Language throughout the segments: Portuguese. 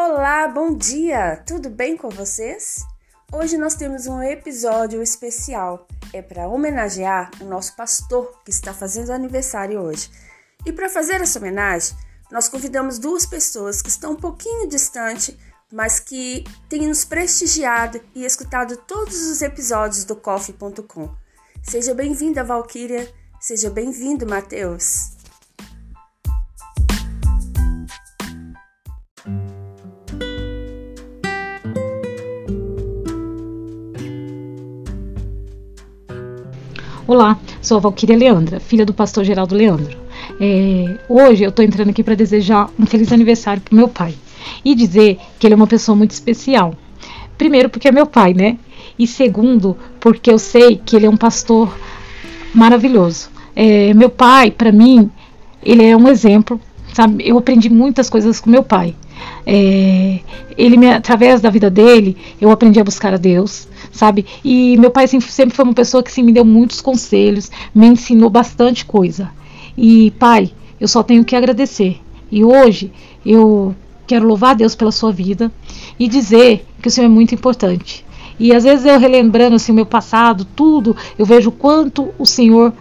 Olá, bom dia! Tudo bem com vocês? Hoje nós temos um episódio especial. É para homenagear o nosso pastor que está fazendo aniversário hoje. E para fazer essa homenagem, nós convidamos duas pessoas que estão um pouquinho distante, mas que têm nos prestigiado e escutado todos os episódios do Coffee.com. Seja bem-vinda, Valquíria. Seja bem-vindo, Matheus. Olá, sou a Valquíria Leandra, filha do pastor Geraldo Leandro. É, hoje eu estou entrando aqui para desejar um feliz aniversário para meu pai e dizer que ele é uma pessoa muito especial. Primeiro, porque é meu pai, né? E segundo, porque eu sei que ele é um pastor maravilhoso. É, meu pai, para mim, ele é um exemplo, sabe? Eu aprendi muitas coisas com meu pai. É, ele me, através da vida dele, eu aprendi a buscar a Deus, sabe? E meu pai sempre, foi uma pessoa que sim, me deu muitos conselhos, me ensinou bastante coisa. E pai, eu só tenho que agradecer. E hoje eu quero louvar a Deus pela sua vida e dizer que o Senhor é muito importante. E às vezes eu relembrando assim o meu passado, tudo, eu vejo quanto o Senhor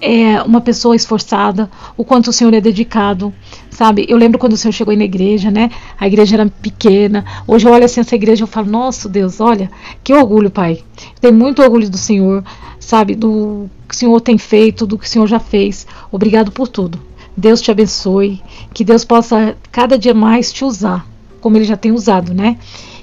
é uma pessoa esforçada, o quanto o Senhor é dedicado, sabe? Eu lembro quando o Senhor chegou na igreja, né? A igreja era pequena. Hoje eu olho assim essa igreja e falo, nossa Deus, olha, que orgulho, Pai. Tenho muito orgulho do Senhor, sabe? Do que o Senhor tem feito, do que o Senhor já fez. Obrigado por tudo. Deus te abençoe, que Deus possa cada dia mais te usar, como Ele já tem usado, né?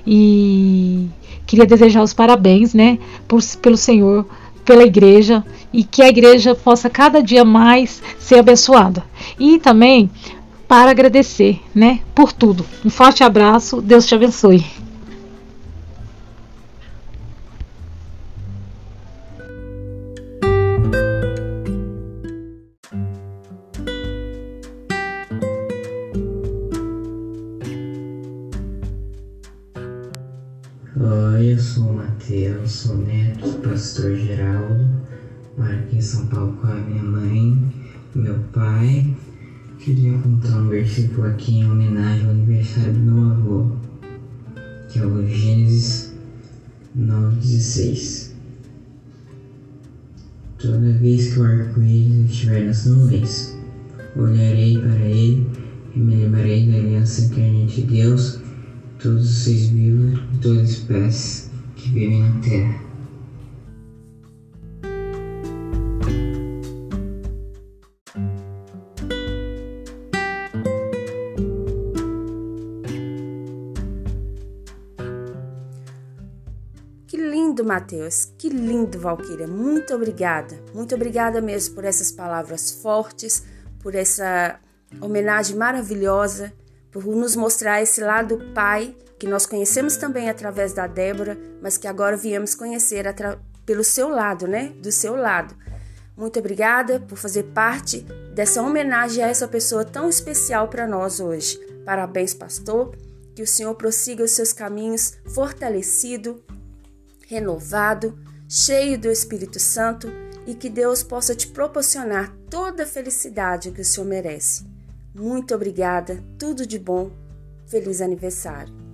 E queria desejar os parabéns, né? Por, pelo Senhor pela igreja e que a igreja possa cada dia mais ser abençoada. E também para agradecer, né, por tudo. Um forte abraço, Deus te abençoe. Oi, eu sou o Matheus, sou neto do pastor Geraldo, moro aqui em São Paulo com a minha mãe e meu pai. Queria contar um versículo aqui em homenagem ao aniversário do meu avô, que é o Gênesis 9,16. Toda vez que o arco-íris estiver nas nuvens, olharei para ele e me lembrarei da aliança que entre Deus todos os seres vivos e todas as espécies que vivem na Terra. Que lindo, Mateus. Que lindo, Valquíria. Muito obrigada. Muito obrigada mesmo por essas palavras fortes, por essa homenagem maravilhosa por nos mostrar esse lado pai que nós conhecemos também através da Débora, mas que agora viemos conhecer pelo seu lado, né? Do seu lado. Muito obrigada por fazer parte dessa homenagem a essa pessoa tão especial para nós hoje. Parabéns, pastor. Que o Senhor prossiga os seus caminhos fortalecido, renovado, cheio do Espírito Santo e que Deus possa te proporcionar toda a felicidade que o Senhor merece. Muito obrigada, tudo de bom. Feliz aniversário.